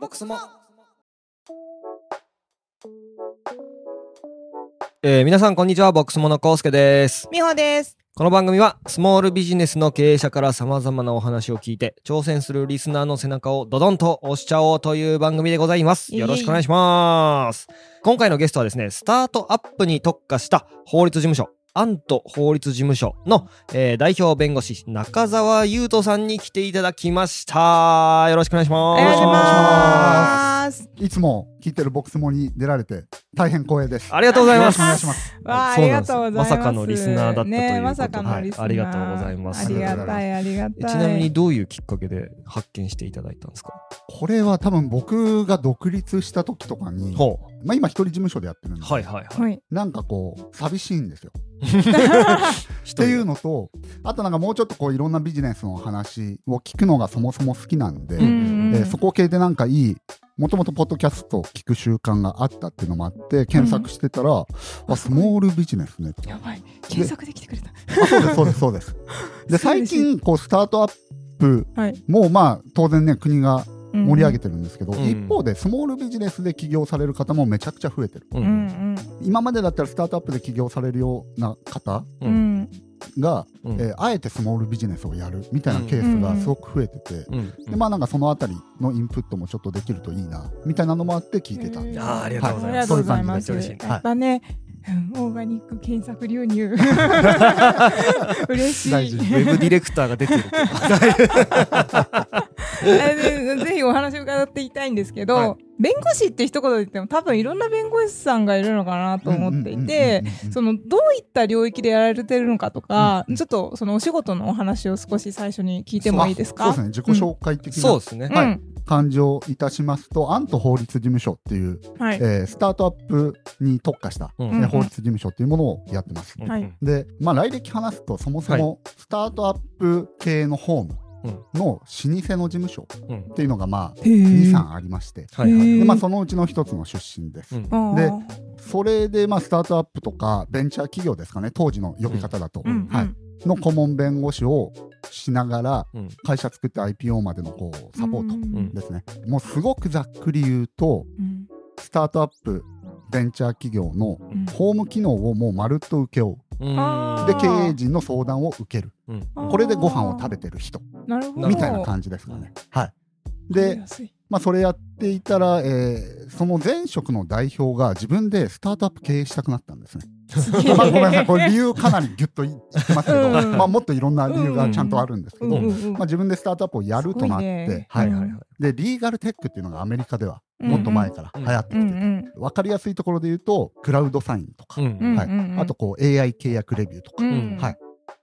ボックスもえー、皆さんこんにちはボックスモノコウスケですみほです。この番組はスモールビジネスの経営者から様々なお話を聞いて挑戦するリスナーの背中をドドンと押しちゃおうという番組でございます。よろしくお願いします。今回のゲストはですね、スタートアップに特化した法律事務所、アント法律事務所の、えー代表弁護士中澤優斗さんに来ていただきました。よろしくお願いしおます。願いします。いつも聞いてるボックスモに出られて大変光栄です。ありがとうございます。お願いします。わあ、あそうなんですりがとうございます。まさかのリスナーだったということでね、まさかのリスナー。はいありがとうございますありがたい、ありがえたい。ちなみにどういうきっかけで発見していただいたんですか？これは多分僕が独立した時とかに。まあ今一人事務所でやってるんで、はいはいはい。はい。なんかこう寂しいんですよ。っっていうのと、あとなんかもうちょっとこういろんなビジネスの話を聞くのがそもそも好きなんで、うんうんえーそこ系でなんかいい、もともとポッドキャストを聞く習慣があったっていうのもあって、検索してたら、あ、スモールビジネスねと。やばい。検索できてくれた。あそうです、そうです、そうです。で、最近、こう、スタートアップはい。も、まあ、当然ね、国が盛り上げて。てるんですけど、うん一方で、スモールビジネスで起業される方もめちゃくちゃ増えてる。ううんん今までだったらスタートアップで起業されるような方うん。うん。が、うんえーあえてスモールビジネスをやるみたいなケースがすごく増えてて、うんでまあなんかそのあたりのインプットもちょっとできるといいなみたいなのもあって聞いてたんでへーあーありがとうございますありがとうございます。そういう感じでやっぱね、うんオーガニック検索流入。嬉しい。ウェブディレクターが出てる ぜひお話を伺っていたいんですけど、はい。弁護士って一言で言っても多分いろんな弁護士さんがいるのかなと思っていてうんうんうんうんうんそのどういった領域でやられてるのかとか、ちょっとそのお仕事のお話を少し最初に聞いてもいいですか？そうですね。自己紹介的なそうですね。はい。うん感じをいたしますと、アント法律事務所っていう、はい、えースタートアップに特化した、うん。えー法律事務所っていうものをやってます。はい。で、まあ、来歴話すと、そもそもスタートアップ系のホームの老舗の事務所うん。っていうのが、まあ、へー。2、3ありまして、はいはい。でまあ、そのうちの一つの出身です。でそれで、まあ、スタートアップとかベンチャー企業ですかね、当時の呼び方だと、うん。はい。うんの顧問弁護士をしながら、うん。会社作って IPO までのこうサポートうん。ですね。もうすごくざっくり言うと、うん。スタートアップベンチャー企業のうん。ホーム機能をもうまるっと請け負う。で、経営陣の相談を受ける。うんこれでご飯を食べてる人みたいな感じですかね。はい。でまあ、それやっていたら、えーその前職の代表が自分でスタートアップ経営したくなったんですね。まあ、ごめんなさい、これ理由かなりギュッと言ってますけど、うん。まあ、もっといろんな理由がちゃんとあるんですけど、うんうんうんまあ、自分でスタートアップをやるとなって、ね。はいはいはい。はい。で、リーガルテックっていうのがアメリカではうんもっと前から流行ってきてて、うんうんわかりやすいところで言うと、クラウドサインとか、はい。あとこう AI 契約レビューとか、うん。はい。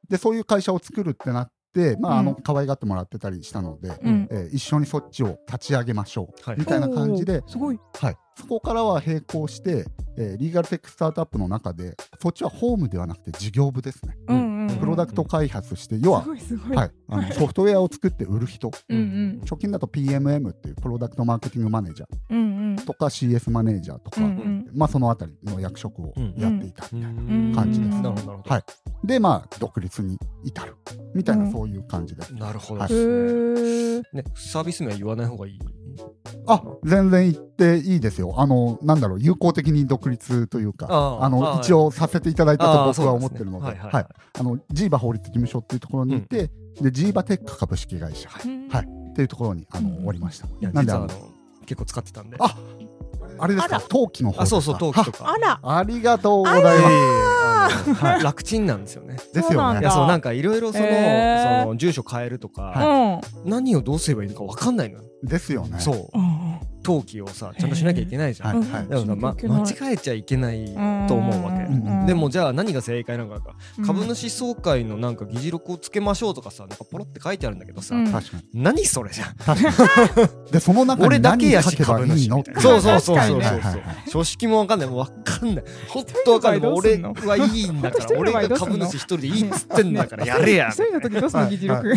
で、そういう会社を作るってなって、まあ、あの、うん。可愛がってもらってたりしたので、うん。えー一緒にそっちを立ち上げましょう、はい。みたいな感じですごい。はい、そこからは並行して、えーリーガルテックスタートアップの中で、そっちはホームではなくて事業部ですね。うんプロダクト開発して、要ははい、あのソフトウェアを作って売る人、うんうん。直近だと PMM っていうプロダクトマーケティングマネージャー。とか CS マネージャーとか、まあ、そのあたりの役職をやっていたみたいな。うん。感じです。はい。で、まあ、独立に至る。みたいな、うん。そういう感じです。なるほど。ね。へー。ね、サービス名は言わない方がいい？あ全然言っていいですよ。あの、なんだろう、友好的に独立というか、あの、一応させていただいたと僕は思ってるので、はい。あの、ジーバ法律事務所っていうところにいて、で、ジーバテック株式会社うんはいっていうところに、あの、うんおりました。いや、なんで、あの結構使ってたんで。ああれですか、陶器の方あ、そうそう、陶器とか。あらありがとうございえます。えあの楽ちんなんですよね。ですよねそうなんだ。いや、そう、なんかいろいろその、その、住所変えるとか、はうん何をどうすればいいのか分かんないのよ。ですよね。そう。うん登記をさ、ちゃんとしなきゃいけないじゃん。はいはい。でもさ、ま、間違えちゃいけないと思うわけ。うん。でもじゃあ何が正解なのか。うん。株主総会のなんか議事録をつけましょうとかさなんかポロって書いてあるんだけどさ、うん。確かに。何それじゃん。で、その中俺にだけやし株主。のみたいなそう。そうそうそう。書式もわかんない。もうわかんない。ほんとわかんない俺はいいんだから。俺が株主一人でいいっつってんだからやれや。一人の時どうするの？議事録。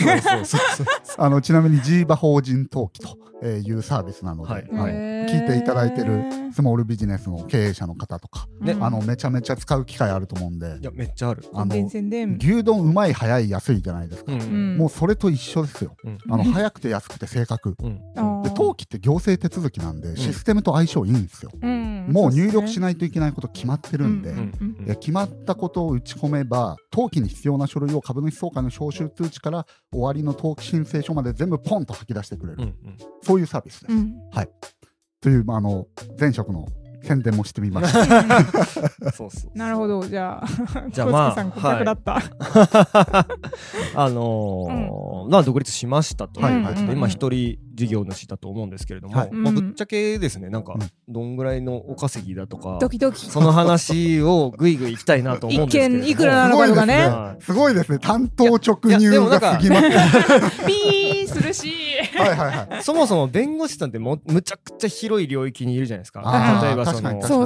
あの、ちなみにジーバ法人登記というサービスなので、はいはい。聞いていただいてるスモールビジネスの経営者の方とか、ねうん。あの、めちゃめちゃ使う機会あると思うんで。い、やめっちゃある。あの、牛丼うまい、早い、安いじゃないですか。うん。うんもうそれと一緒ですよ。うん。あの、早くて安くて正確。うん。で登記って行政手続きなんで、システムと相性いいんですよ。うん。もう入力しいないといけないこと決まってるんで、うん。で決まったことを打ち込めば登記に必要な書類を株主総会の招集通知から終わりの登記申請書まで全部ポンと吐き出してくれる、うんうん。そういうサービスです。うんという、まあ、あの前職の宣伝もしてみました。そうそうなるほど。じゃあじゃあまあさん顧客だった、あのーまあ独立しましたと、はいはい今一人事業主だと思うんですけれども、はい。まあ、ぶっちゃけですね。なんかうん。どんぐらいのお稼ぎだとか、ドキドキ。その話をぐいぐい行きたいなと思うんですけれども。一件いくらなのかとかね。は すごいですね。担当直いや入でもなんかが過ぎますね。ピーするしはいはいはい。いそもそも弁護士さんってもむちゃくちゃ広い領域にいるじゃないですか。例えばそのそ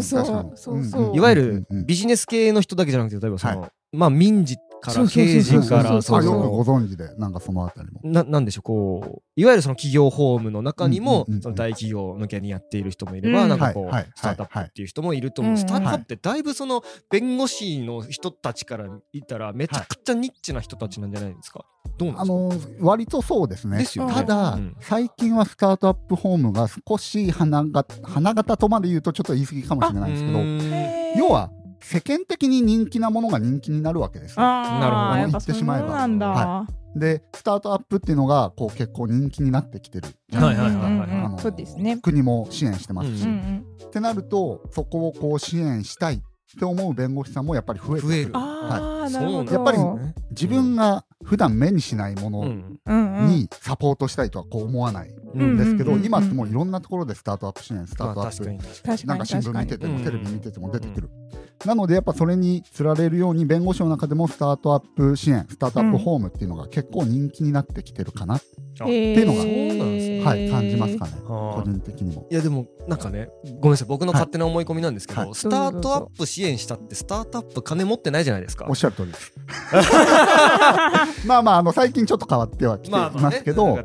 うそういわゆるビジネス系の人だけじゃなくて例えばその、はまあ民事から刑事からよくごの存知でなんかそのあたりも。ななんでしょうこういわゆるその企業法務の中にも、大企業向けにやっている人もいれば、うん。なんかこう、スタートアップっていう人もいると思う、はいスタートアップってだいぶその弁護士の人たちから言ったらめちゃくちゃニッチな人たちなんじゃないです。か、どうなんあです。かの割とそうです。ね。です。よねただ、うん最近はスタートアップホームが少し花が花形とまで言うとちょっと言い過ぎかもしれないです。けど、要は世間的に人気なものが人気になるわけですなるほど言ってしまえばそうなんだ、はでスタートアップっていうのがこう結構人気になってきてるじゃないですか。そうですね。国も支援してますし、ううんん。ってなるとそこをこう支援したいって思う弁護士さんもやっぱり増えてく増える。ああ、なるほど。やっぱりね自分が普段目にしないもうのにサポートしたいとはこう思わないうんんですけど、今ってもういろんなところでスタートアップ支援スタートアップ。なんか新聞見ててもうん。テレビ見てても出てくる。なのでやっぱそれにつられるように弁護士の中でもスタートアップ支援スタートアップホームっていうのが結構人気になってきてるかな、あっていうのがそうなんですねはい感じますかねはあ個人的にも。いやでもなんかねごめんなさい僕の勝手な思い込みなんですけど、はい。スタートアップ支援したってスタートアップ金持ってないじゃないですか。おっしゃる通りです。まあまああの最近ちょっと変わってはきていますけど、ま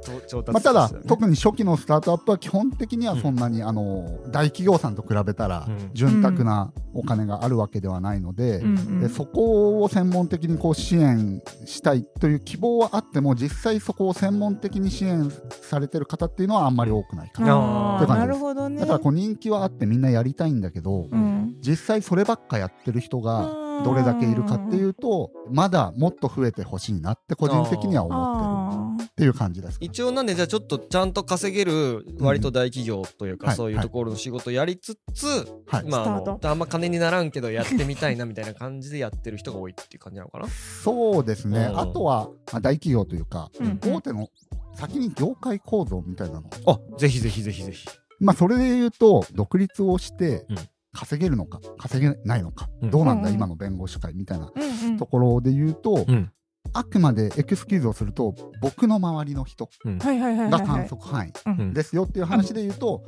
あ、ただ特に初期のスタートアップは基本的にはそんなに、あの大企業さんと比べたらうん。潤沢なお金があるわけではないので,、うんうん。でそこを専門的にこう支援したいという希望はあっても実際そこを専門的に支援されてる方っていうのはあんまり多くないかな。って感じです。なるほどね。だからこう人気はあってみんなやりたいんだけど、うん。実際そればっかやってる人がどれだけいるかっていうとまだもっと増えてほしいなって個人的には思ってるあっていう感じです。一応なんでじゃあちょっとちゃんと稼げる割と大企業というか、はい。そういうところの仕事やりつつ、はい。まああんま金にならんけどやってみたいなみたいな感じでやってる人が多いっていう感じなのかな？そうですね、うんあとは、まあ、大企業というか、うん。大手の先に業界構造みたいなの、あぜひぜひぜひぜひ。まあ、それで言うと独立をしてうん。稼げるのか稼げないのか、うん。どうなんだ、うん今の弁護士会みたいなところで言うと、うんあくまでエクスキューズをすると僕の周りの人が観はい測範囲うん。ですよっていう話で言うと、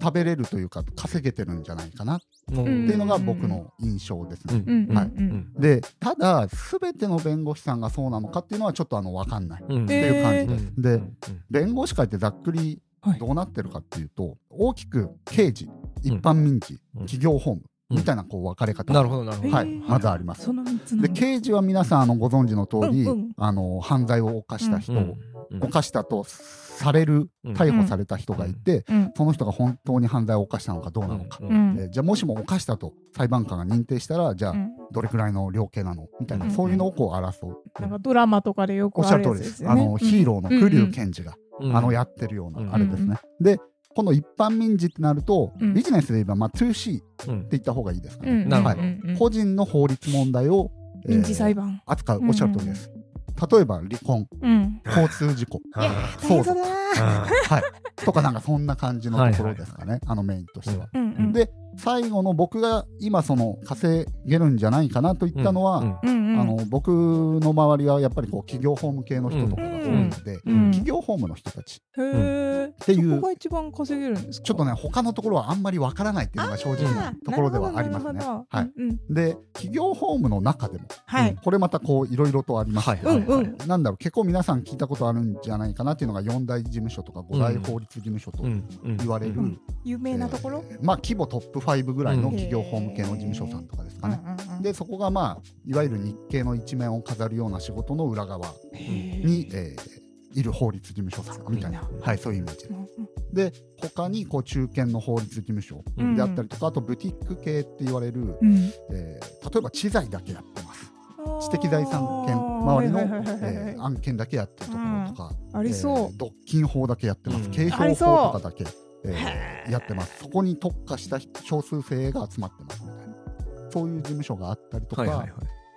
食べれるというか稼げてるんじゃないかな。ってうんいうのが僕の印象ですね。はい。うん。でただ全ての弁護士さんがそうなのかっていうのはちょっとあの分かんない。うんっていう感じです。で、うん。弁護士会ってざっくりはい。どうなってるかっていうと、大きく刑事、一うん。般民事、うん。企業法務うんみたいなこう分かれ方、なるほどなるほど。はい、まずあります。そ。の三つの。で刑事は皆さんあのご存知の通り、うんうん。あの犯罪を犯した人、うん。うん。犯したとされるうん逮捕された人がいて、うん。その人が本当に犯罪を犯したのかどうなのか、うん。うん。えーじゃあもしも犯したと裁判官が認定したらじゃあうん。どれくらいの量刑なのみたいな、うん。そういうのをこう争う、なんかドラマとかでよくおっしゃる通りです。あのヒーローの栗生検事が、うん。あのやってるよううん。なあれですね、で今度一般民事ってなると、うん。ビジネスで言えば、まあ、2C ってうん。言った方がいいですかね、うんなるほどうん。うん個人の法律問題を、えー民事裁判。扱うおっしゃる通りです、例えば離婚。うん。交通事故。あ相続大変そうだな。はい。とかなんかそんな感じのところですかね、あのメインとしては。うんうん。で最後の僕が今その稼げるんじゃないかなといったのは、うんうん。うんあの僕の周りはやっぱりこう企業法務系の人とかが多いので、うん企業法務の人たち。へえていうそこが一番稼げるんですか？ちょっとね他のところはあんまりわからないっていうのが正直なところではありますね。はい、うんうん。で企業法務の中でもはい。これまたこういろいろとあります、はいはい。はいうんうん。なんだろう結構皆さん聞いたことあるんじゃないかなっていうのが4大事務所とか5大法律事務所とうんうん言われる、うん有名なところえーまあ規模トップ5ぐらいのうん。企業法務系の事務所さんとかですかね。うんうんうん。でそこがまあいわゆる日経の一面を飾るような仕事の裏側に、えーいる法律事務所さんみたいな。はい、そういうイメージでで他にこう中堅の法律事務所うん。であったりとか、あとブティック系って言われる、うん。えー例えば知財だけやってます。知的財産権周りのえー案件だけやってるところとか、ありそう。えー独禁法だけやってます、うん。刑法とかだけ、えーやってます。そこに特化した少数精鋭が集まってますみたいな。そういう事務所があったりとか、はいはいはい。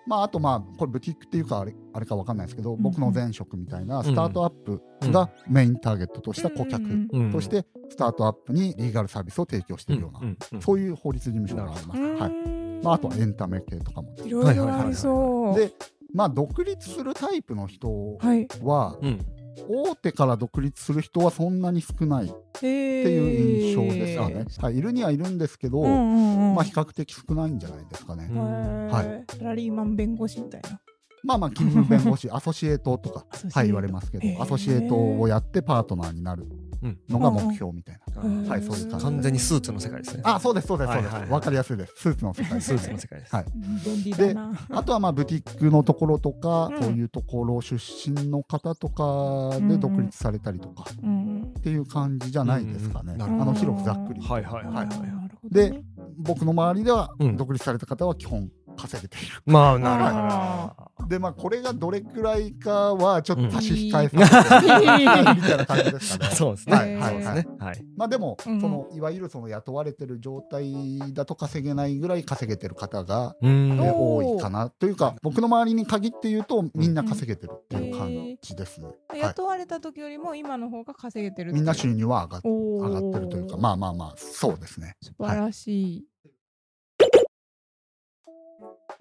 まあ、あとまあこれブティックっていうかあれあれかわかんないですけど、ん僕の前職みたいなスタートアップがメインターゲットとした顧客としてスタートアップにリーガルサービスを提供しているような、そういう法律事務所があります、うんはい。まあ、あとはエンタメ系とかもいろいろありそう。でまあ独立するタイプの人は大手から独立する人はそんなに少ないっていう印象ですよね、はい、いるにはいるんですけど、うんうんうん。まあ比較的少ないんじゃないですかね、うん。ははい。サラリーマン弁護士みたいな。まあまあ勤務弁護士 アソシエートとかはい言われますけどアソシエートをやってパートナーになる。うんのが目標みたいな、うん。はいそういう感じ完全にスーツの世界ですね。あそうですそうですそうです、はいはいはい。わかりやすいです。スーツの世界スーツの世界です。はい。便利だな。あとはまあブティックのところとか、うん。そういうところ出身の方とかで独立されたりとかうんっていう感じじゃないですかね、あの広くざっくり、はいはいはい。はいなるほどね。で僕の周りではうん。独立された方は基本稼げている、まあなるほあでまあこれがどれくらいかはちょっと差し控えうんさせてみたいな感じですかね。そうですね。はいはいはい。まあでも、うん。そのいわゆるその雇われてる状態だと稼げないぐらい稼げてる方が、う多いかなというか僕の周りに限って言うとみんな稼げてるっていう感じですね、はい、雇われた時よりも今の方が稼げてるみんな収入は上が上がってるというかまあまあまあそうですね。素晴らしい。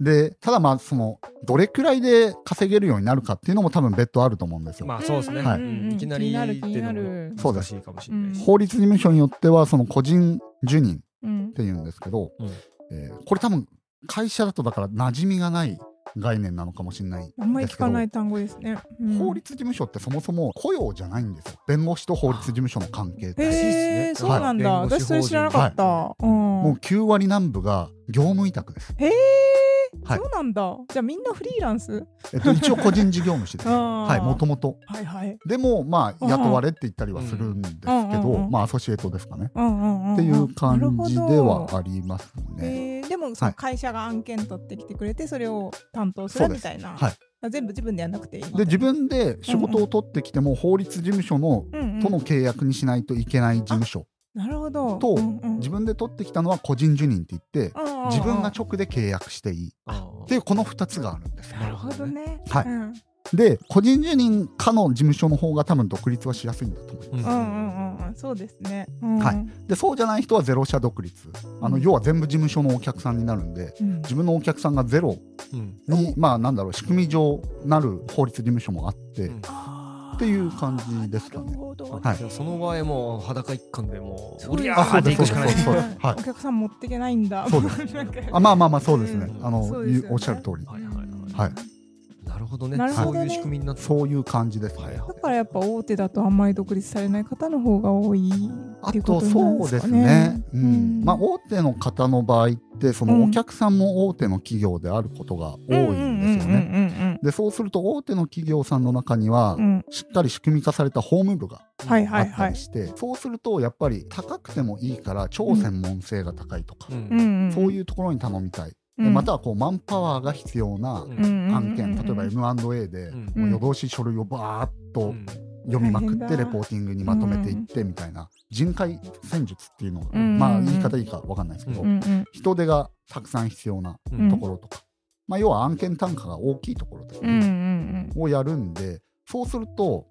でただまあそのどれくらいで稼げるようになるかっていうのも多分別途あると思うんですよ、まあそうですね。はい。うんいきなりっていうの気になるも難しいかもしれないし法律事務所によってはその個人受任うんっていうんですけど、うん。えーこれ多分会社だとだから馴染みがない概念なのかもしれないんですけどあんまり聞かない単語ですね。うん。法律事務所ってそもそも雇用じゃないんですよ。弁護士と法律事務所の関係って。へえ、そうなんだ。はい私それ知らなかった。うん。もう9割南部が業務委託です、へえ、はい。そうなんだ。じゃあみんなフリーランス？えっと、一応個人事業主です はいもともとはいはい。でもまあうん雇われって言ったりはするんですけど、うんまあアソシエートですかね、うんうんうんん。っていう感じではありますね。えーでもそのはい。会社が案件取ってきてくれてそれを担当するみたいな。はい。あ全部自分でやんなくていい。で自分で仕事を取ってきても法律事務所のうんうん。との契約にしないといけない事務所なるほど。とうんうん。自分で取ってきたのは個人受任って言ってうんうんうん。自分が直で契約していいあっていうこの2つがあるんです。なるほどね。はい。うん。で個人受任かの事務所の方が多分独立はしやすいんだと思います。ーうんうんうんうん。そうですね。うん。はい。でそうじゃない人はゼロ社独立。あのうん。要は全部事務所のお客さんになるんでうん。自分のお客さんがゼロうん。にまあなんだろう仕組み上なる法律事務所もあって、っていう感じですかね。なるほど。はい。その場合もう裸一貫でもうそうですおりゃーっていくしかない。お客さん持っていけないんだ。そうです。あまあまあまあそうですね、うん。あのおっしゃる通り。はいはいはい。はい。なるほどね。なるほどね。そういう仕組みになってそういう感じですね、はいはい。だからやっぱ大手だとあんまり独立されない方の方が多いあっていうこととなんでそうですね。ね、うん。うん。まあ、大手の方の場合ってそのお客さんも大手の企業であることが多いんですよね。ね。でそうすると大手の企業さんの中にはしっかり仕組み化された法務部がはいあったはい。はい。りして、そうするとやっぱり高くてもいいから超専門性が高いとか、うん。そういうところに頼みたい、でうん。またはこうマンパワーが必要なうんうん例えば M&A でうん。もう夜通し書類をバーっとうん。読みまくってレポーティングにまとめていってみたいな人海戦術っていうのが、うんまあ言い方いいか分かんないですけど、人手がたくさん必要なうんところとか、まあ、要は案件単価が大きいところですうんうね、ん。をやるんでそうすると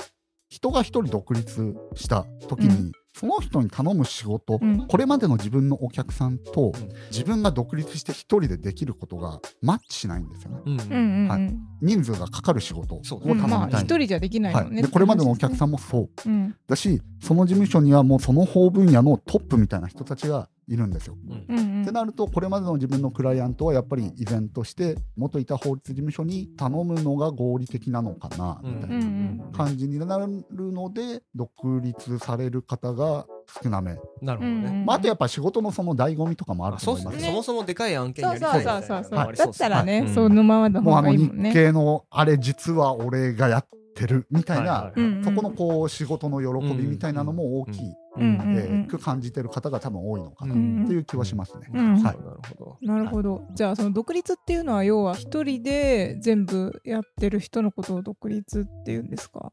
人が一人独立した時に、うん。その人に頼む仕事、うん。これまでの自分のお客さんとうん。自分が独立して一人でできることがマッチしないんですよね。うん。うんうんうん。はい。人数がかかる仕事をそう頼みたい、まあ一人じゃできないはい。でこれまでのお客ん。さんもそう。うん。だしその事務所にはもうその法分野のトップみたいな人たちがいるんですよ。うん。うんうん。ってなるとこれまでの自分のクライアントはやっぱり依然として元いた法律事務所に頼むのが合理的なのかなみたいなうん感じになるので独立される方が少なめ、なるほどね。うんまあ、あとやっぱ仕事のその醍醐味とかもあるあと思います。そうですねそもそもでかい案件そうそやりたい。だったらね、うん。そのままの方もうあの日がいいもんね。系のあれ実は俺がやってってるみたいな、そこのこう仕事の喜びみたいなのも大きい、えーく感じてる方が多分多いのかなうんという気はしますね。なるほど。なるほど。じゃあその独立っていうのは要は一人で全部やってる人のことを独立っていうんですか？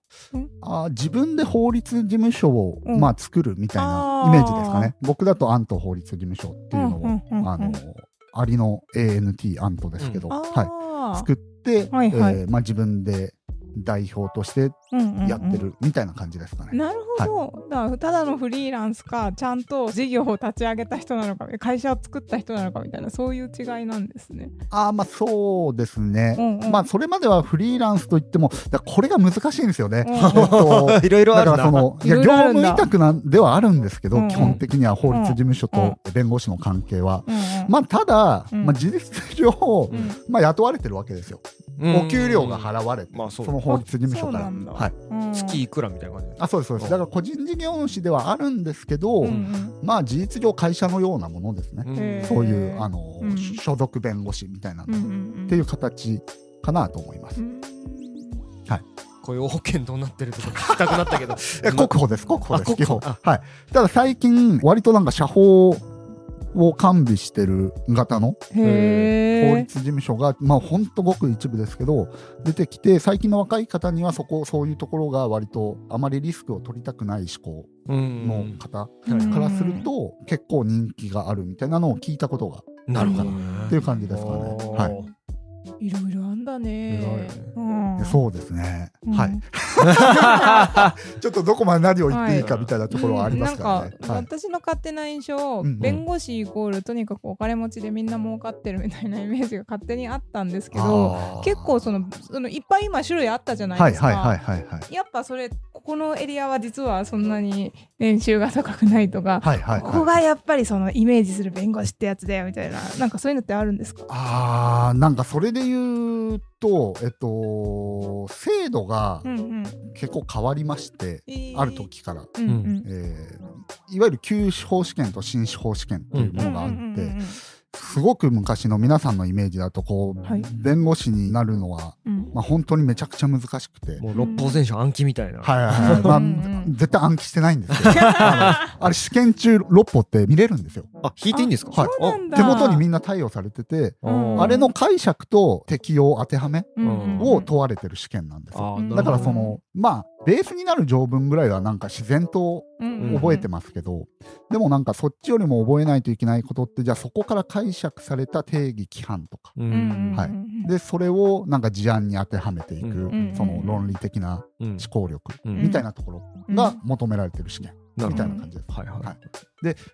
あー自分で法律事務所を、うん。まあ、作るみたいなイメージですかね。僕だとアント法律事務所っていうのを、あのアリの ANT アントですけど、あはい、あ、作って、えーまあ、自分で代表としてやってるみたいな感じですかね。なるほど、だからただのフリーランスかちゃんと事業を立ち上げた人なのか会社を作った人なのかみたいなそういう違いなんですね。あーまあそうですね、うんうん。まあそれまではフリーランスといってもだからこれが難しいんですよね。いろいろあるな。だからそのいや業ろあるんだ。務委託なんではあるんですけど、うんうん。基本的には法律事務所うんと弁護士の関係は、うんうん。まあただ、うんまあ、事実上、うん。まあ、雇われてるわけですよ、お給料が払われて、まあその法律事務所から。はい、うん。月いくらみたいな感じあそうですそうです。だから個人事業主ではあるんですけど、まあ事実上会社のようなものですね、そういうあの、うん。所属弁護士みたいな、っていう形かなと思います。うん。雇用保険どうなってるとか聞きたくなったけど。え国保です、国保あです、基本。国保。はい。ただ最近、割となんか社法を完備してる型の。法律事務所が、まあほんとごく一部ですけど、出てきて、最近の若い方にはそこ、そういうところが割とあまりリスクを取りたくない思考うんの方うんからすると、結構人気があるみたいなのを聞いたことがなるほどねっていう感じですかね。はい。いろいろあんだね。うんそうですね。うんはい。ちょっとどこまで何を言っていいかみたいなところはありますからね。うんなんか、はい。私の勝手な印象、弁護士イコールとにかくお金持ちでみんな儲かってるみたいなイメージが勝手にあったんですけど結構そのそのいっぱい今種類あったじゃないですか。はいはいはいはいはい。やっぱそれここのエリアは実はそんなに年収が高くないとか、はいはい、ここがやっぱりそのイメージする弁護士ってやつだよみたいななんかそういうのってあるんですか？あーなんかそれで言うと、えっと、制度がうんうん。結構変わりまして、えー。ある時から、うんうん。えーいわゆる旧司法試験と新司法試験というものがあって、うんうんうんうんすごく昔の皆さんのイメージだとこう、はい弁護士になるのは、うんまあ、本当にめちゃくちゃ難しくて。もう六法全書暗記みたいな。はいはいはい。まあ絶対暗記してないんですけど、あれ試験中6歩って見れるんですよ。あ、引いていいんですか？はい。手元にみんな対応されてて、うん。あれの解釈と適用当てはめうん。うんを問われてる試験なんですよ。だからその、まあ、ベースになる条文ぐらいはなんか自然とうん覚えてますけど、でもなんかそっちよりも覚えないといけないことって、じゃあそこから解釈された定義規範とか。ううんうんん。はい。うんで、それをなんか事案に当てはめていく、うん。その論理的なうん。思考力うん。みたいなところが求められてる試験みたいな感じです。はいはい。はい。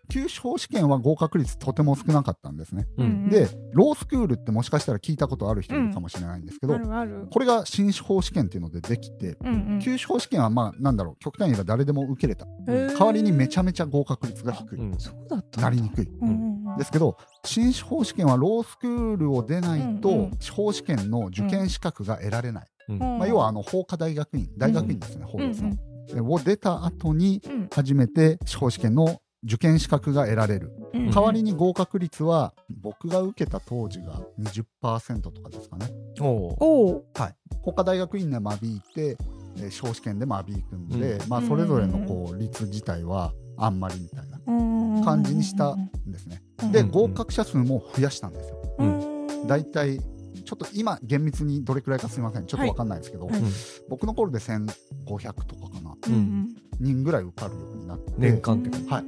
旧司法試験は合格率とても少なかったんですね。うん。で、ロースクールってもしかしたら聞いたことある人いるかもしれないんですけど、あるある。これが新司法試験っていうのでできて、うんうん。旧司法試験はまあなんだろう極端に言えば誰でも受けれた。代わりにめちゃめちゃ合格率が低い、うん。そうだったんだ。なりにくい。うんうんうん。ですけど新司法試験はロースクールを出ないうんうとん司法試験の受験資格が得られない、うん。まあ、要はあの法科大学院大学院ですね、法うん。律の、えを出た後にうん。初めて司法試験の受験資格が得られる。うん。代わりに合格率は僕が受けた当時が20%とかですかね。おう。おお他大学院で間引いて、えー司法試験で間引くんで、うまあ、それぞれのこう率自体はあんまりみたいな感じにしたんですね。でうん。合格者数も増やしたんですよ。うん。だいたいちょっと今厳密にどれくらいかすみません。ちょっとわかんないですけど、はい。僕の頃で1500とか人ぐらい受かるようになって年間ってはい。だか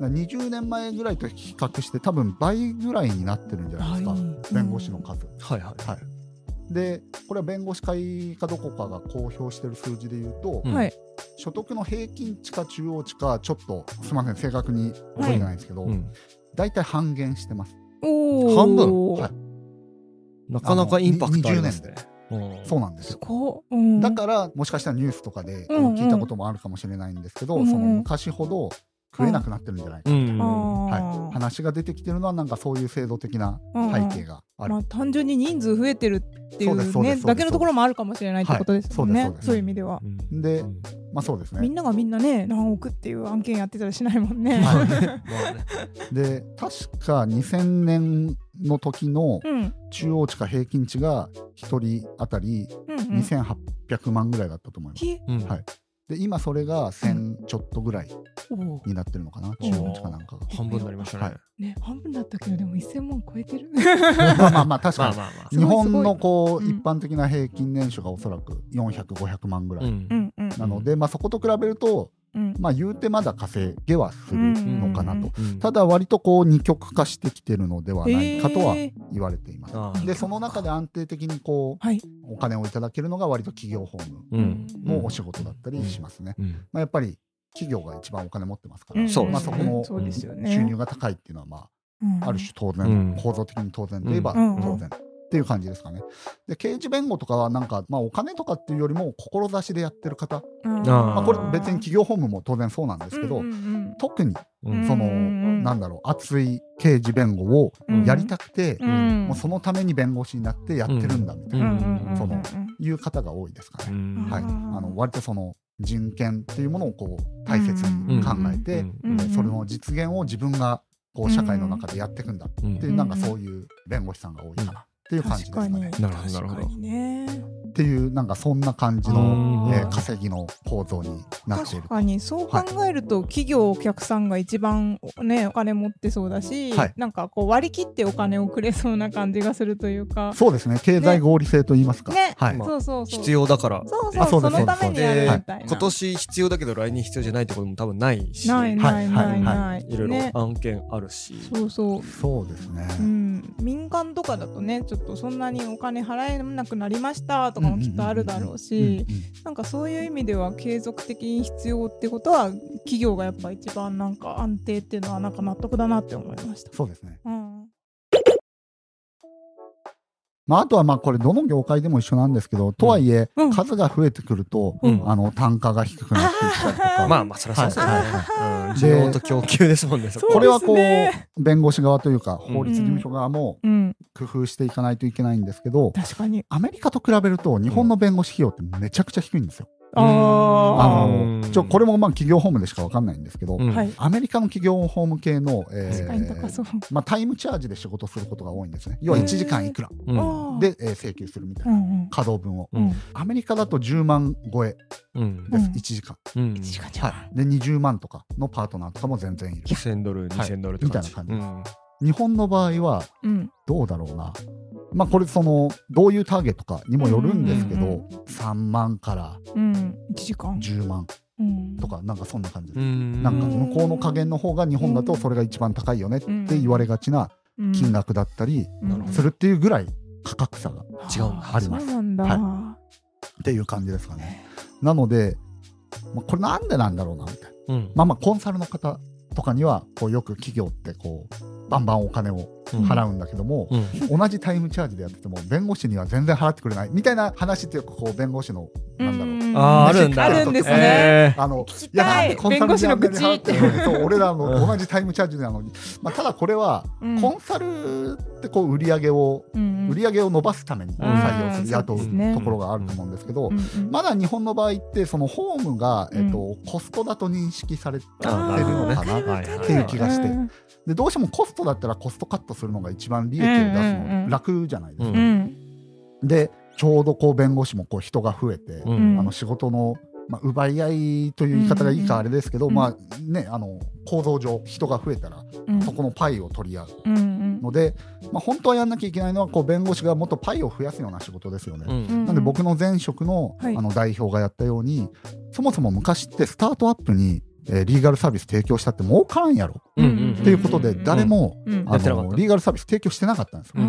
ら20年前ぐらいと比較して多分倍ぐらいになってるんじゃないですか、はい弁護士の数。はいはい。はい。でこれは弁護士会かどこかが公表してる数字で言うと、うん。はい。所得の平均値か中央値かちょっとすみません正確に覚えてないんですけど、うん。大体半減してます、おお半分？はい。なかなかインパクトありますね。そうなんですよ。こううん。だからもしかしたらニュースとかでうんうん。聞いたこともあるかもしれないんですけど、うんうん。その昔ほど食えなくなってるんじゃないか、う。ん。あはい、ー話が出てきてるのはなんかそういう制度的なうんうん背景がある、まあ単純に人数増えてるっていそうねだけのところもあるかもしれないってことですもんね。はいそうですそうです。そういう意味では。うん。でうん。まあそうですね。みんながみんなね何億っていう案件やってたりしないもんね。はい。まあね。で確か2000年の時のうん。中央値か平均値が1人当たりうんうん。2800 600万ぐらいだったと思います。ひうん。はい。で今それが1000ちょっとぐらいになってるのかな、ん中日かなんかが。半分になりましたね。はい。ね半分だったけどでも1000万超えてる。まあまあまあ確かに。まあまあまあ。日本のこう、うん一般的な平均年収がおそらく400、500万ぐらい、うん。うんうん。なので、まあ、そこと比べると、うん。まあ、言うてまだ稼げはするのかなと、うんただ割とこう二極化してきてるのではないかとは言われています。あー。でその中で安定的にこうはい。お金をいただけるのが割と企業法務うん。のお仕事だったりしますね。うん。まあ、やっぱり企業が一番お金持ってますから、うんそうまあ、そこのそうですよね。収入が高いっていうのは、まうん。あ、ある種当然、うん。構造的に当然といえばうん。当然。っていう感じですかね。で刑事弁護とかはなんか、まあ、お金とかっていうよりも志でやってる方、うん。まあ、これ別に企業法務も当然そうなんですけど、うんうん特にうんその、うん。なんだろう熱い刑事弁護をうんやりたくて、うんもうそのために弁護士になってやってるんだみたいな、そのいう方が多いですかね。うん。はい、あの割とその人権っていうものをこう大切に考えて、うんでそれの実現を自分がこう社会の中でやっていくんだっていう、うん。なんかそういう弁護士さんが多いかなっていう感じですかね。なるほどなるほどっていうなんかそんな感じうのん、えー稼ぎの構造になっている。確。かにそう考えると、企業お客さんが一番ねお金持ってそうだし、はい。なんかこう割り切ってお金をくれそうな感じがするというか。そうですね。経済合理性と言いますか。ね。はい。まあそうそう。そう必要だから。そうそうあそのためにやるみたいな、今年必要だけど来年必要じゃないってことも多分ないし。ないないないはいない、いろいろね。案件あるし。そうそう。そうですね。うん、民間とかだとねちょっとそんなにお金払えなくなりましたとかもきっとあるだろうしなんかそういう意味では継続的に必要ってことは企業がやっぱ一番なんか安定っていうのはなんか納得だなって思いました。そうですね。うんまあ、あとはまあこれどの業界でも一緒なんですけど、とはいえうん。数が増えてくると、うん。あの単価が低くなっていったりとか、まあまあそりゃそうですよね需要と供給ですもんね。そこ。これはこそう弁護士側というかうん。法律事務所側もうん、工夫していかないといけないんですけど、確かに。アメリカと比べると日本の弁護士費用ってめちゃくちゃ低いんですよ。ああうんのちょこれもまあ企業法務でしかわかんないんですけど、うん。アメリカの企業法務系の、え確かに高そう。まあ、タイムチャージで仕事することが多いんですね。要は1時間いくらで、えー請求するみたいうな、ん稼働分を。うんアメリカだと10万超えうんです、うん1時間。うん1時間。はい、で20万とかのパートナーとかも全然いる。1000ドル、はい2000ドルって感じ。みたいなうん日本の場合はうん。どうだろうな。まあこれそのどういうターゲットかにもよるんですけど、うんうん3万からうん。1時間。10万うん。とかなんかそんな感じうです。んなんか向こうの加減の方が日本だとそれが一番高いよねって言われがちなうん金額だったりなるほどするっていうぐらい価格差がっ違うありますそうなんだ。はていう感じですかね。なので、まあ、これなんでなんだろうなみたいな。うんまあまあコンサルの方とかにはこうよく企業ってこうバンバンお金を払うんだけども、うん。同じタイムチャージでやってても弁護士には全然払ってくれない。みたいな話っていうかこう弁護士のなんだろう、うんあーあるんだ。あるんですね。えあの聞きい。やたいなんでコンサルにあんなに払って俺らうん。も同じタイムチャージなのに、まあ、ただこれはうん。コンサルってこう売り上げをうん売り上げを伸ばすためにうん。採用する雇うところがあると思うんですけど、うんうん。まだ日本の場合ってそのホームが、うん。えっと、コストだと認識されてるのかな、っていう気がして。うんでどうしてもコストだったらコストカットするのが一番利益を出すうんうんうんの楽じゃないですか。うんうん。でちょうどこう弁護士もこう人が増えて、うん。あの仕事の、まあ、奪い合いという言い方がいいかあれですけど、うん。まあね、あの構造上人が増えたらうん。そこのパイを取り合ううんうん。ので、まあ、本当はやんなきゃいけないのはこう弁護士がもっとパイを増やすような仕事ですよね。うんなんで僕の前職の,、はい。あの代表がやったようにそもそも昔ってスタートアップに、えーリーガルサービス提供したって儲からんやろうんうんっていうことでうん誰も、リーガルサービス提供してなかったんですよ。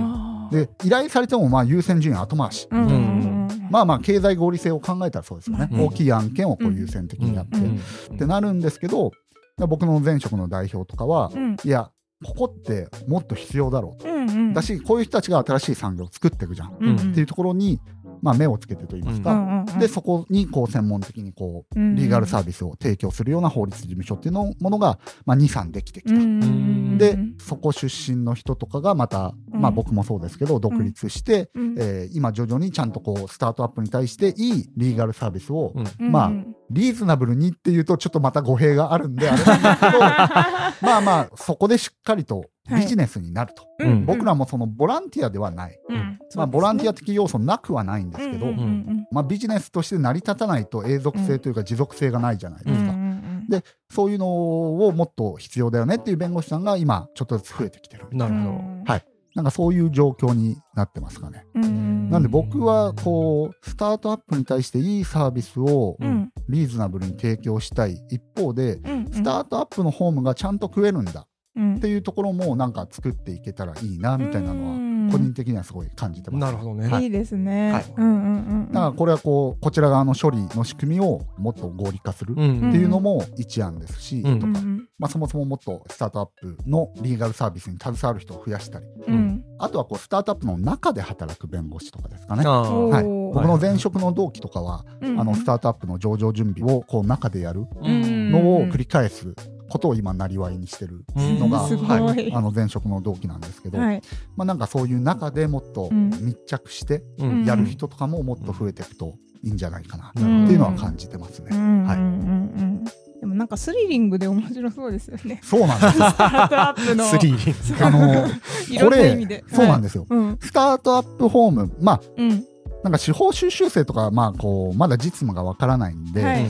で依頼されてもまあ優先順位後回し、うん。うん。うんまあまあ経済合理性を考えたらそうですよね、うん。大きい案件をこう優先的にやって、うん。ってなるんですけど僕の前職の代表とかは、うん。いやここってもっと必要だろうと、うんうん。だしこういう人たちが新しい産業を作っていくじゃん、うん。っていうところに、まあ、目をつけてと言いますか、うんうんうん。でそこにこう専門的にこううんリーガルサービスを提供するような法律事務所っていうのものが、まあ、23できてきた。うんうんうんでそこ出身の人とかがまた、うん。まあ、僕もそうですけど独立して、うん。えー今徐々にちゃんとこうスタートアップに対していいリーガルサービスを、うん。うんまあリーズナブルにっていうとちょっとまた語弊があるんであれなんですけど。まあまあそこでしっかりとビジネスになると、うん。僕らもそのボランティアではない、うん。まあ、ボランティアア的要素なくはないんですけど、うんうんまあ、ビジネスとして成り立たないと永続性というか持続性がないじゃないですか、うんうんうんでそういうのをもっと必要だよねっていう弁護士さんが今ちょっとずつ増えてきてるな。るほど。はい。なんかそういう状況になってますかね。なんで僕はこうスタートアップに対していいサービスをうんリーズナブルに提供したい一方でうんスタートアップのホームがちゃんと食えるんだ。うん。っていうところもなんか作っていけたらいいなみたいなのは個人的にはすごい感じてます。なるほどね。はいいいですね。はいうんうんうん。だからこれはこうこちら側の処理の仕組みをもっと合理化するうっんていうのも一案ですし、うんとか、うんうんまあ、そもそももっとスタートアップのリーガルサービスに携わる人を増やしたりうん。あとはこうスタートアップの中で働く弁護士とかですかね。はい、はい僕の前職の同期とかは、うんあのスタートアップの上場準備をこう中でやるうんのを繰り返すことを今なりわいにしてるのが、はい、あの前職の同期なんですけど、はい。まあ、なんかそういう中でもっとうん密着してうんやる人とかももっと増えていくといいんじゃないかなってうんいうのは感じてますね。はい。でもなんかスリリングで面白そうですよね。そうなんですよスタートアップの。スリー。あの いろんなこれ。そうなんですすよ。うん。スタートアップホーム、まあ、うん。なんか司法修習生とか、まあ、こう、まだ実務がわからないんで、はい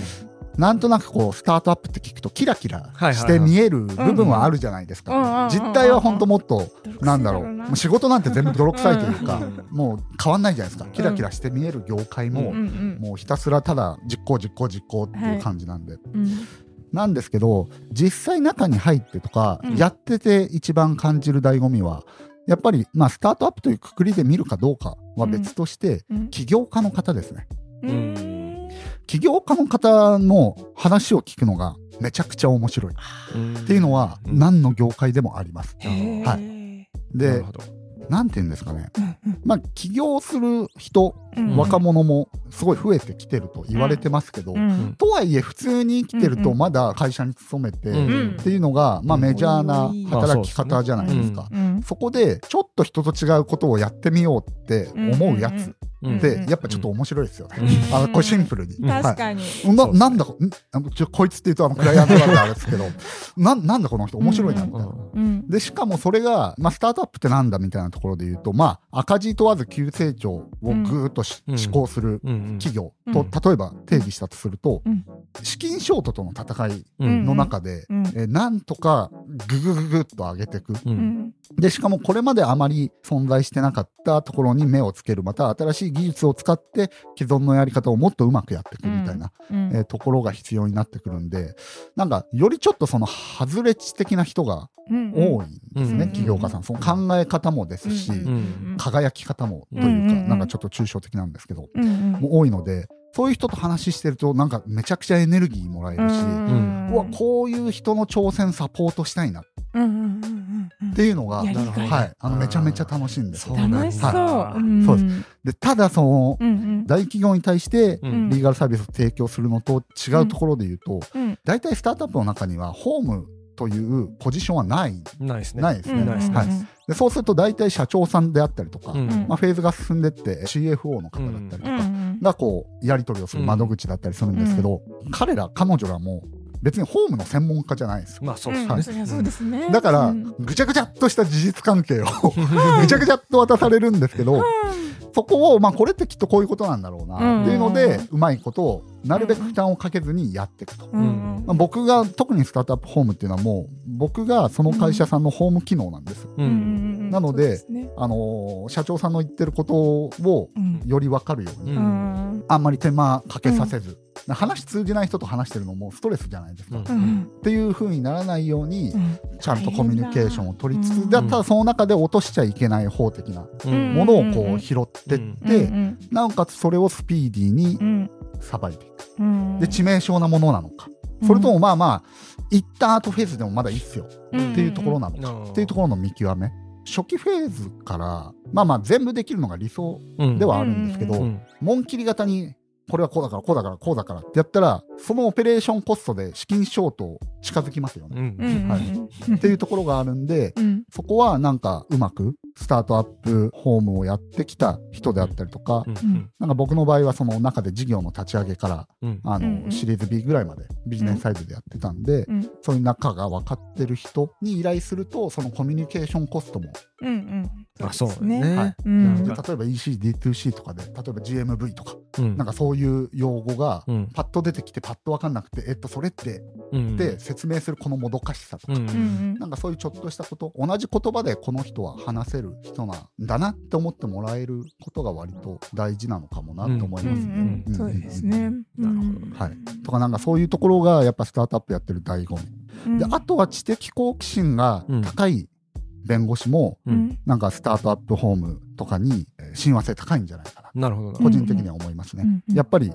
なんとなくこう、スタートアップって聞くと、キラキラして見える部分はあるじゃないですか。うん実態は本当もっと、なんだろう、仕事なんて全部泥臭いというかうん、もう変わんないじゃないですか。キラキラして見える業界も、もうひたすらただ実行実行実行っていう感じなんで。うん。なんですけど、実際中に入ってとか、うん。やってて一番感じる醍醐味は、やっぱり、まあ、スタートアップというくくりで見るかどうかは別として、うん。起業家の方ですね。起業家の方の話を聞くのがめちゃくちゃ面白いっっていうのはうん何の業界でもあります。はでなるほ、ど。なんて言うんですかね。うんうんまあ、起業する人、うん若者もすごい増えてきてると言われてますけど、うん。とはいえ普通に生きてるとまだ会社に勤めてうん。っていうのが、まあ、うんメジャーなうん働き方じゃないですか。うん。そこでちょっと人と違うことをやってみようって思うやつうん。ってやっぱちょっと面白いですよね。うん。あこれシンプルに。確かに。ななんだこちょこいつって言うとあのクライアントなんであれですけど ななんだこの人面白いなみたいな。うん。でしかもそれが、まあ、スタートアップってなんだみたいなところで言うと、まあ、赤字問わず急成長をぐーっとし、うん施行するうん企業うん。と、例えば定義したとすると、うん。資金ショートとの戦いうんの中で、うん。えーなんとかググググっと上げていく。で、しかもこれまであまり存在してなかったところに目をつける、また新しい技術を使って既存のやり方をもっとうまくやっていくみたいな、うん。えーところが必要になってくるんで、なんか、よりちょっとその外れ値的な人がうん。多いんですね、うん起業家さん。その考え方もですし、輝き方もというか、なんかちょっと抽象的なんですけど、うんうん。もう多いので、そういう人と話してると、なんかめちゃくちゃエネルギーもらえるし、うんうわ、こういう人の挑戦サポートしたいなっうんうんうんうん。ていうのが、はい、あのめちゃめちゃ楽しいんですよ。そうなんだ楽しそう。はいん。そうでただ、その、うんうん。大企業に対して、うん。リーガルサービスを提供するのと違うところで言うと、うん。大体スタートアップの中には、ホームというポジションはない。ないですね。ないですね。ないですね。はい。でそうすると大体社長さんであったりとか、うん。まあ、フェーズが進んでって CFO の方だったりとか、うん。うん。がこうやり取りをする窓口だったりするんですけど、彼ら彼女らも別にホームの専門家じゃないんですよ。まあそううんですね。そりゃそうですね。だから、うん。ぐちゃぐちゃっとした事実関係をぐちゃぐちゃっと渡されるんですけど、そこを、まあ、これってきっとこういうことなんだろうなっていうので、うまいことをなるべく負担をかけずにやっていくと。うんうん。まあ、僕が特にスタートアップホームっていうのはもう僕がその会社さんのホーム機能なんですよ。う。うんん。なのでね。あのー社長さんの言ってることをうんより分かるように、ううんあんまり手間かけさせず、話通じない人と話してるのもストレスじゃないですか。うんうん。っていう風にならないように、うん。ちゃんとコミュニケーションを取りつつ、うんでただその中で落としちゃいけない法的なうん。ものをこう拾ってって、うんなおかつそれをスピーディーにうん。さばいていく。うん。で致命傷なものなのか、それともまあまあ一旦後フェーズでもまだいいっすよ。うん。っていうところなのか、っていうところの見極め。初期フェーズからまあまあ全部できるのが理想ろではあるんですけど、うん。紋切り型にこれはこうだからこうだからこうだからってやったらそのオペレーションコストで資金ショート近づきますよね、はい。っていうところがあるんでうん。そこはなんかうまくスタートアップホームをやってきた人であったりとか、うんなんか僕の場合はその中で事業の立ち上げからうん。あの、シリーズ B ぐらいまでビジネスサイドでやってたんで、うん。そういう中が分かってる人に依頼するとそのコミュニケーションコストも、うんうん。あそうですね。はい。うん。で例えば ECD2C とかで例えば GMV とか、うん。なんかそういう用語がうん。パッと出てきてパッと分かんなくて、えっとそれってうん。で説明するこのもどかしさとか、うんなんかそういうちょっとしたこと同じ言葉でこの人は話せる人なんだなって思ってもらえることが割と大事なのかもなと思いうんますね。うんそうですね。なるほどうん。はい、とかなんかそういうところがやっぱスタートアップやってる醍醐味。うん。であとは知的好奇心が高い弁護士もなんかスタートアップホームとかにえー親和性高いんじゃないかな。なるほど。な個人的には思いますね。うんうんやっぱり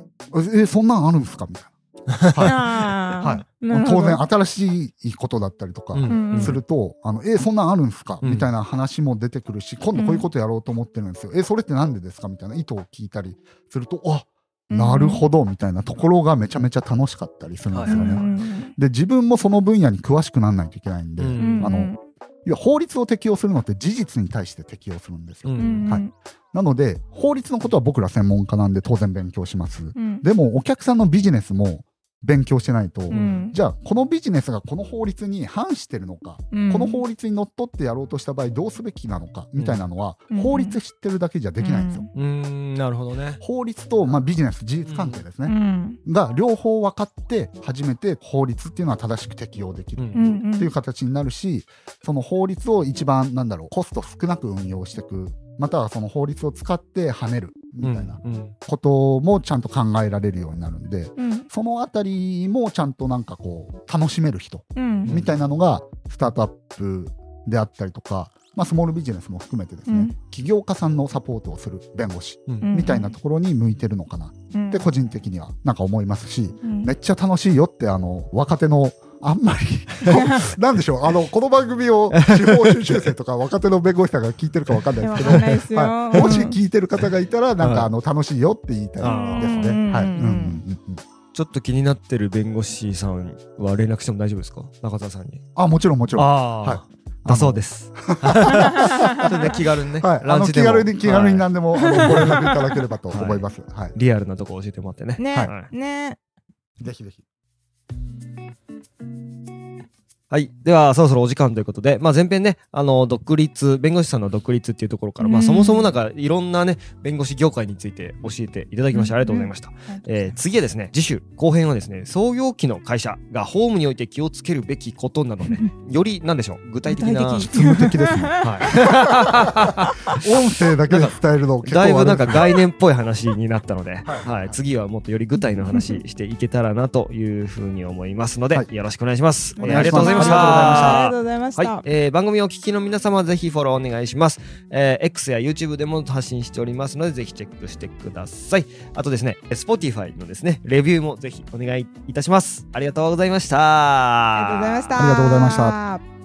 えそんなんあるんですか？みたいな。はあい。ーなるほど。当然新しいことだったりとかうんうん。すると、あのえそんなんあるんですか、うん。みたいな話も出てくるし今度こういうことやろうと思ってるんですよ、えそれってなんでですか？みたいな意図を聞いたりするとあなるほどみたいなところがめちゃめちゃ楽しかったりするんですよね。うん。で自分もその分野に詳しくならないといけないんで、うん。あのいや法律を適用するのって事実に対して適用するんですよ。うんはいなので法律のことは僕ら専門家なんで当然勉強します。うんでもお客さんのビジネスも勉強してないと、うん。じゃあこのビジネスがこの法律に反してるのか、うん。この法律にのっとってやろうとした場合どうすべきなのかみたいなのは、うん。法律知ってるだけじゃできないんですよ。うーん。なるほどね。法律と、まあ、ビジネス事実関係ですうね、ん。が両方分かって初めて法律っていうのは正しく適用できる。っていう形になるし、その法律を一番なんだろうコスト少なく運用していく。またはその法律を使って跳ねるみたいなうんこともちゃんと考えられるようになるんでうん。そのあたりもちゃんとなんかこう楽しめる人うん。みたいなのがスタートアップであったりとか、まあ、スモールビジネスも含めてですね、うん。起業家さんのサポートをする弁護士みたいなところに向いてるのかなうん。って個人的にはなんか思いますしうん。めっちゃ楽しいよってあの若手のあんまり。なんでしょう？あのこの番組を司法修習生とか若手の弁護士さんが聞いてるかわかんないですけど。はい、もし聞いてる方がいたらなん。はいかあの楽しいよって言いたいですうん。ね。はい。ううんちょっと気になってる弁護士さんは連絡しても大丈夫ですか？中澤さんに。あもちろんもちろん。ああ、はい。だそうです。気軽にね、はい、あランチでも。の気軽に気軽にはい何でも、あのご連絡いただければと思います。はい、リアルなとこ教えてもらってね。ね。はい。ね。ぜひぜひ。Thank you. はい。では、そろそろお時間ということで、まあ、前編ね、あの、独立、弁護士さんの独立っていうところから、まあ、うん。そもそもなんか、いろんなね、弁護士業界について教えていただきまして、ありがとうございました。えー次はですね、次週、後編はですね、創業期の会社がホームにおいて気をつけるべきことなどね、より、なんでしょう、具体的な、具体的。実務的ですね。は 音声だけで伝えるのい。結構だいぶなんか概念っぽい話になったので、はい。はい、次はもっとより具体の話していけたらなというふうに思いますので、はい。よろしくお願いします。お願いします。ありがとうございました。ありがとうございました。はい、えー番組をお聞きの皆様ぜひフォローお願いします、えー X や YouTube でも発信しておりますのでぜひチェックしてください。あとですね Spotify のですねレビューもぜひお願いいたします。ありがとうございました。ありがとうございました。ありがとうございました